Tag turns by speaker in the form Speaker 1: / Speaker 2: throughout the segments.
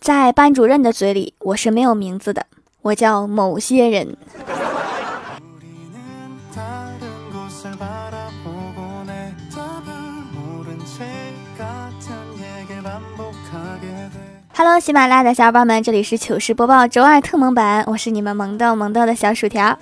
Speaker 1: 在班主任的嘴里，我是没有名字的，我叫某些人。Hello，喜马拉雅的小伙伴们，这里是糗事播报周二特蒙版，我是你们萌豆萌豆的小薯条。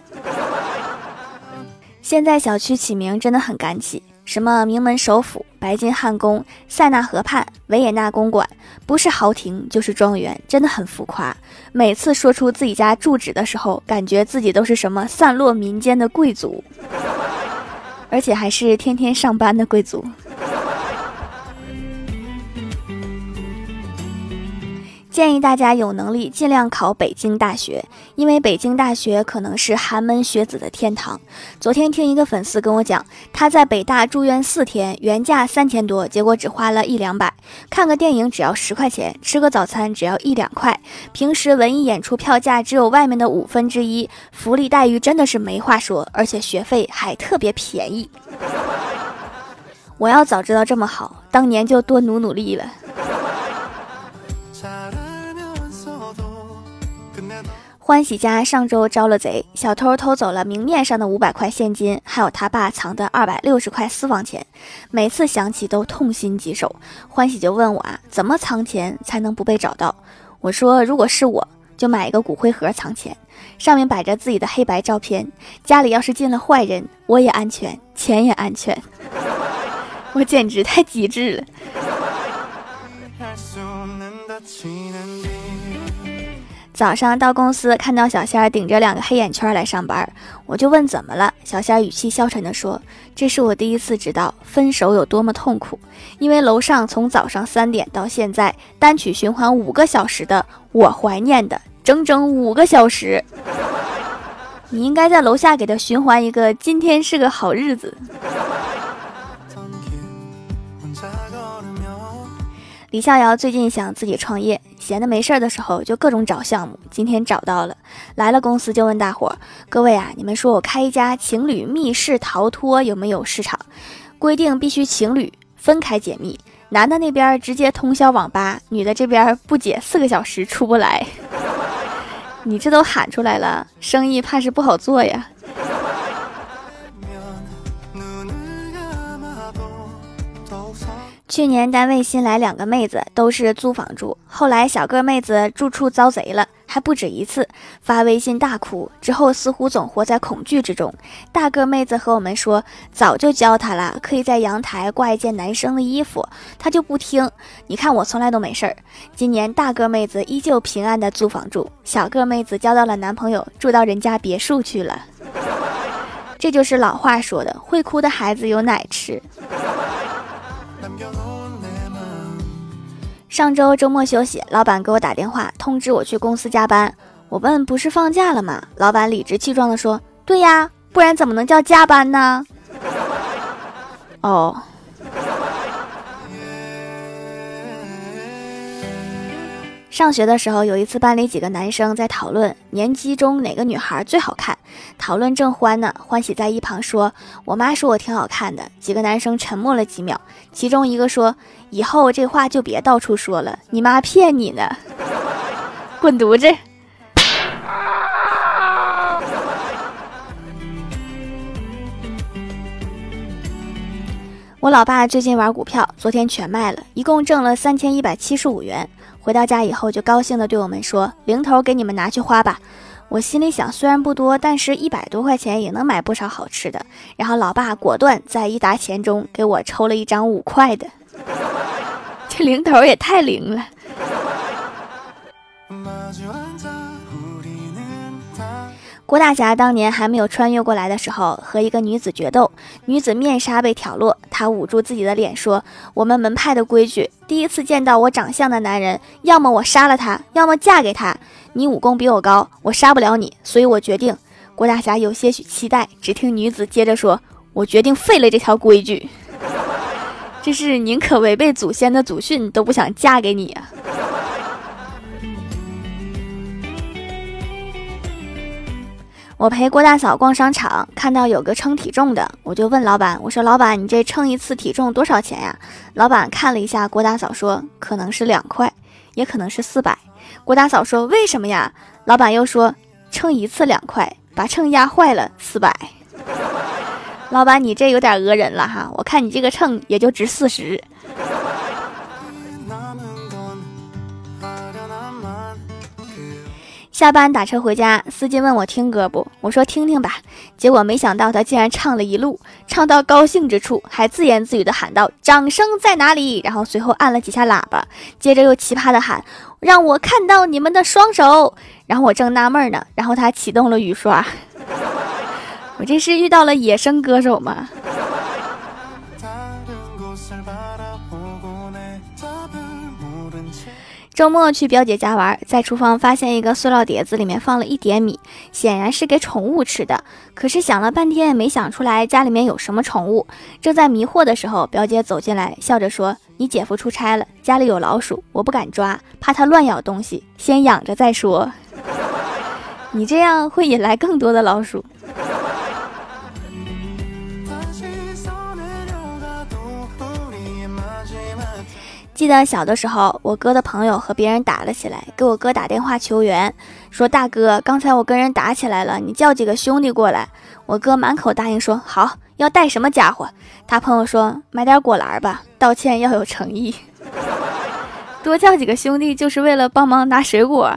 Speaker 1: 现在小区起名真的很赶起，什么名门首府、白金汉宫、塞纳河畔、维也纳公馆，不是豪庭就是庄园，真的很浮夸。每次说出自己家住址的时候，感觉自己都是什么散落民间的贵族，而且还是天天上班的贵族。建议大家有能力尽量考北京大学，因为北京大学可能是寒门学子的天堂。昨天听一个粉丝跟我讲，他在北大住院四天，原价三千多，结果只花了一两百，看个电影只要十块钱，吃个早餐只要一两块，平时文艺演出票价只有外面的五分之一，福利待遇真的是没话说，而且学费还特别便宜。我要早知道这么好，当年就多努努力了。欢喜家上周招了贼，小偷偷走了明面上的五百块现金，还有他爸藏的二百六十块私房钱。每次想起都痛心疾首。欢喜就问我啊，怎么藏钱才能不被找到？我说，如果是我，就买一个骨灰盒藏钱，上面摆着自己的黑白照片。家里要是进了坏人，我也安全，钱也安全。我简直太机智了。早上到公司，看到小仙儿顶着两个黑眼圈来上班，我就问怎么了。小仙儿语气消沉地说：“这是我第一次知道分手有多么痛苦，因为楼上从早上三点到现在单曲循环五个小时的《我怀念的》，整整五个小时。你应该在楼下给他循环一个《今天是个好日子》。”李逍遥最近想自己创业，闲的没事儿的时候就各种找项目。今天找到了，来了公司就问大伙儿：“各位啊，你们说我开一家情侣密室逃脱有没有市场？规定必须情侣分开解密，男的那边直接通宵网吧，女的这边不解四个小时出不来。你这都喊出来了，生意怕是不好做呀。”去年单位新来两个妹子，都是租房住。后来小个妹子住处遭贼了，还不止一次，发微信大哭。之后似乎总活在恐惧之中。大个妹子和我们说，早就教她了，可以在阳台挂一件男生的衣服，她就不听。你看我从来都没事儿。今年大个妹子依旧平安的租房住，小个妹子交到了男朋友，住到人家别墅去了。这就是老话说的，会哭的孩子有奶吃。上周周末休息，老板给我打电话通知我去公司加班。我问不是放假了吗？老板理直气壮地说：“对呀，不然怎么能叫加班呢？”哦。上学的时候，有一次班里几个男生在讨论年级中哪个女孩最好看，讨论正欢呢。欢喜在一旁说：“我妈说我挺好看的。”几个男生沉默了几秒，其中一个说：“以后这话就别到处说了，你妈骗你呢，滚犊子！”我老爸最近玩股票，昨天全卖了，一共挣了三千一百七十五元。回到家以后，就高兴地对我们说：“零头给你们拿去花吧。”我心里想，虽然不多，但是一百多块钱也能买不少好吃的。然后老爸果断在一沓钱中给我抽了一张五块的，这零头也太灵了。郭大侠当年还没有穿越过来的时候，和一个女子决斗，女子面纱被挑落，他捂住自己的脸说：“我们门派的规矩，第一次见到我长相的男人，要么我杀了他，要么嫁给他。你武功比我高，我杀不了你，所以我决定。”郭大侠有些许期待，只听女子接着说：“我决定废了这条规矩，这是宁可违背祖先的祖训，都不想嫁给你啊。”我陪郭大嫂逛商场，看到有个称体重的，我就问老板：“我说老板，你这称一次体重多少钱呀？”老板看了一下郭大嫂，说：“可能是两块，也可能是四百。郭大嫂说：“为什么呀？”老板又说：“称一次两块，把秤压坏了四百。”老板，你这有点讹人了哈！我看你这个秤也就值四十。下班打车回家，司机问我听歌不？我说听听吧。结果没想到他竟然唱了一路，唱到高兴之处，还自言自语的喊道：“掌声在哪里？”然后随后按了几下喇叭，接着又奇葩的喊：“让我看到你们的双手。”然后我正纳闷呢，然后他启动了雨刷。我这是遇到了野生歌手吗？周末去表姐家玩，在厨房发现一个塑料碟子，里面放了一碟米，显然是给宠物吃的。可是想了半天也没想出来家里面有什么宠物。正在迷惑的时候，表姐走进来，笑着说：“你姐夫出差了，家里有老鼠，我不敢抓，怕它乱咬东西，先养着再说。你这样会引来更多的老鼠。”记得小的时候，我哥的朋友和别人打了起来，给我哥打电话求援，说：“大哥，刚才我跟人打起来了，你叫几个兄弟过来。”我哥满口答应说：“好，要带什么家伙？”他朋友说：“买点果篮吧，道歉要有诚意。”多叫几个兄弟就是为了帮忙拿水果。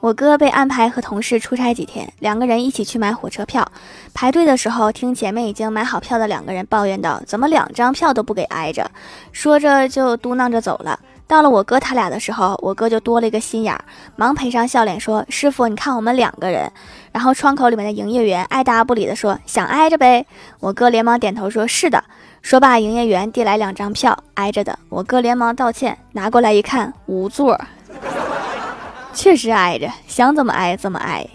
Speaker 1: 我哥被安排和同事出差几天，两个人一起去买火车票。排队的时候，听前面已经买好票的两个人抱怨道：“怎么两张票都不给挨着？”说着就嘟囔着走了。到了我哥他俩的时候，我哥就多了一个心眼儿，忙赔上笑脸说：“师傅，你看我们两个人。”然后窗口里面的营业员爱答不理的说：“想挨着呗。”我哥连忙点头说：“是的。”说罢，营业员递来两张票，挨着的。我哥连忙道歉，拿过来一看，无座。确实挨着，想怎么挨怎么挨。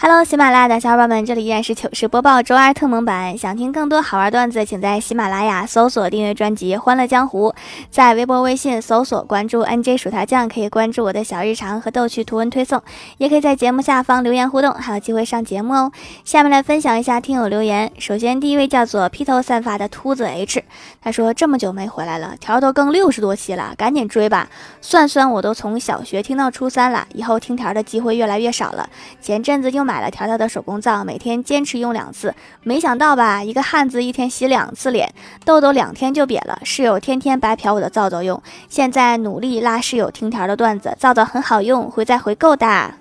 Speaker 1: Hello，喜马拉雅的小伙伴们，这里依然是糗事播报周二特蒙版。想听更多好玩段子，请在喜马拉雅搜索订阅专辑《欢乐江湖》，在微博、微信搜索关注 NJ 薯条酱，可以关注我的小日常和逗趣图文推送，也可以在节目下方留言互动，还有机会上节目哦。下面来分享一下听友留言。首先，第一位叫做披头散发的秃子 H，他说这么久没回来了，条都更六十多期了，赶紧追吧。算算我都从小学听到初三了，以后听条的机会越来越少了。前阵子又。买了条条的手工皂，每天坚持用两次。没想到吧，一个汉子一天洗两次脸，痘痘两天就瘪了。室友天天白嫖我的皂皂用，现在努力拉室友听条的段子，皂皂很好用，会再回购的。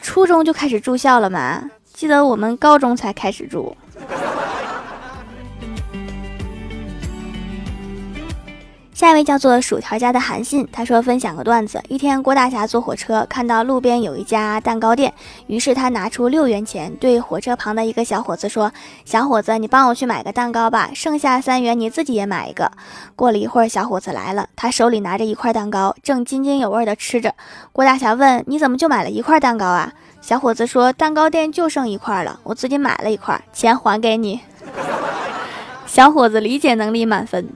Speaker 1: 初中就开始住校了吗？记得我们高中才开始住。下一位叫做薯条家的韩信，他说分享个段子：一天，郭大侠坐火车，看到路边有一家蛋糕店，于是他拿出六元钱，对火车旁的一个小伙子说：“小伙子，你帮我去买个蛋糕吧，剩下三元你自己也买一个。”过了一会儿，小伙子来了，他手里拿着一块蛋糕，正津津有味地吃着。郭大侠问：“你怎么就买了一块蛋糕啊？”小伙子说：“蛋糕店就剩一块了，我自己买了一块，钱还给你。”小伙子理解能力满分。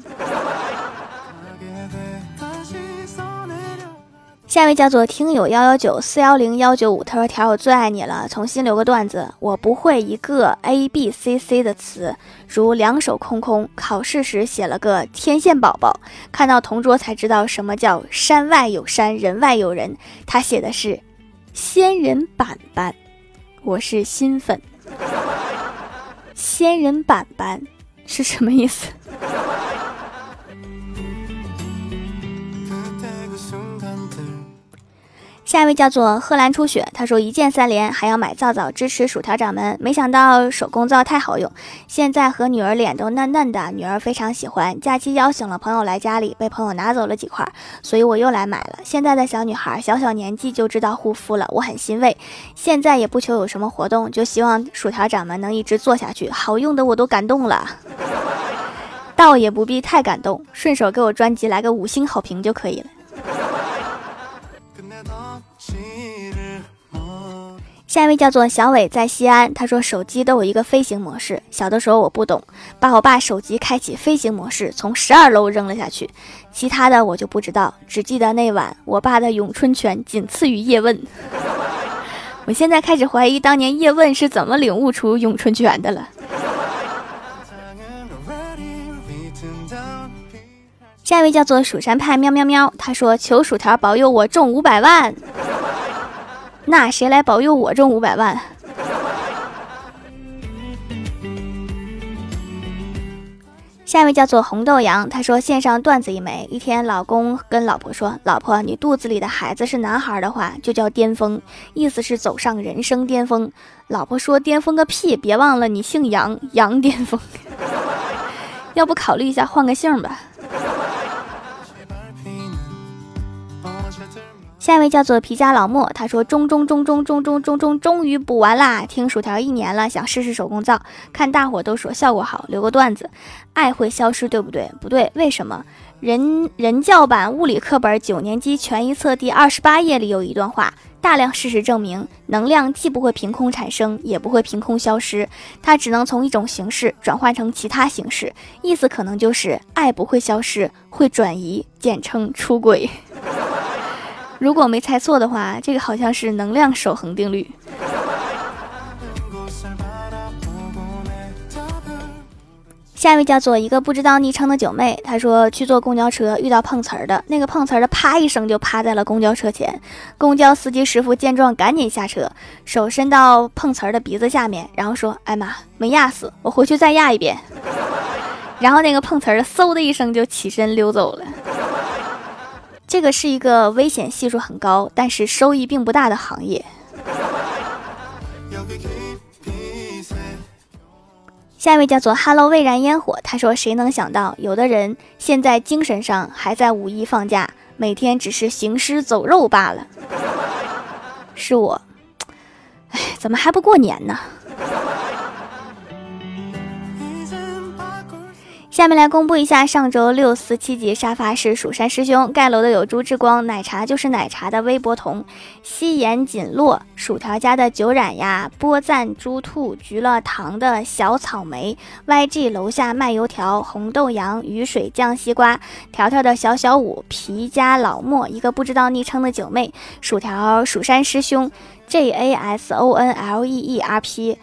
Speaker 1: 下一位叫做听友幺幺九四幺零幺九五，他说：“条我最爱你了。”重新留个段子，我不会一个 A B C C 的词，如两手空空。考试时写了个天线宝宝，看到同桌才知道什么叫山外有山，人外有人。他写的是仙人板板，我是新粉。仙人板板是什么意思？下一位叫做贺兰初雪，他说一键三连，还要买皂皂支持薯条掌门。没想到手工皂太好用，现在和女儿脸都嫩嫩的，女儿非常喜欢。假期邀请了朋友来家里，被朋友拿走了几块，所以我又来买了。现在的小女孩小小年纪就知道护肤了，我很欣慰。现在也不求有什么活动，就希望薯条掌门能一直做下去，好用的我都感动了。倒也不必太感动，顺手给我专辑来个五星好评就可以了。下一位叫做小伟，在西安。他说手机都有一个飞行模式。小的时候我不懂，把我爸手机开启飞行模式，从十二楼扔了下去。其他的我就不知道，只记得那晚我爸的咏春拳仅次于叶问。我现在开始怀疑当年叶问是怎么领悟出咏春拳的了。下一位叫做蜀山派喵喵喵，他说求薯条保佑我中五百万。那谁来保佑我中五百万？下一位叫做红豆杨，他说线上段子一枚。一天，老公跟老婆说：“老婆，你肚子里的孩子是男孩的话，就叫巅峰，意思是走上人生巅峰。”老婆说：“巅峰个屁！别忘了你姓杨，杨巅峰。要不考虑一下换个姓吧。”下一位叫做皮家老莫，他说：“中中中中中中中中，终于补完啦！听薯条一年了，想试试手工皂，看大伙都说效果好，留个段子。爱会消失，对不对？不对，为什么？人人教版物理课本九年级全一册第二十八页里有一段话，大量事实证明，能量既不会凭空产生，也不会凭空消失，它只能从一种形式转换成其他形式。意思可能就是爱不会消失，会转移，简称出轨。”如果没猜错的话，这个好像是能量守恒定律。下一位叫做一个不知道昵称的九妹，她说去坐公交车遇到碰瓷儿的，那个碰瓷儿的啪一声就趴在了公交车前。公交司机师傅见状赶紧下车，手伸到碰瓷儿的鼻子下面，然后说：“哎妈，没压死，我回去再压一遍。”然后那个碰瓷儿的嗖的一声就起身溜走了。这个是一个危险系数很高，但是收益并不大的行业。下一位叫做 “Hello 未燃烟火”，他说：“谁能想到，有的人现在精神上还在五一放假，每天只是行尸走肉罢了。”是我，哎，怎么还不过年呢？下面来公布一下上周六四七级沙发是蜀山师兄盖楼的有朱志光奶茶就是奶茶的微博童西岩锦落薯条家的九染呀波赞猪兔菊乐堂的小草莓 YG 楼下卖油条红豆芽雨水酱西瓜条条的小小五皮家老莫一个不知道昵称的九妹薯条蜀山师兄 JASONLEERP。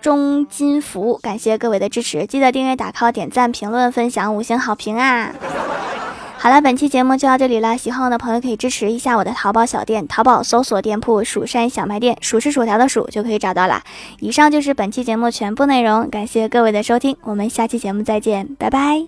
Speaker 1: 中金福，感谢各位的支持，记得订阅、打 call、点赞、评论、分享、五星好评啊！好了，本期节目就到这里了，喜欢我的朋友可以支持一下我的淘宝小店，淘宝搜索店铺“蜀山小卖店”，数是薯条的数就可以找到了。以上就是本期节目全部内容，感谢各位的收听，我们下期节目再见，拜拜。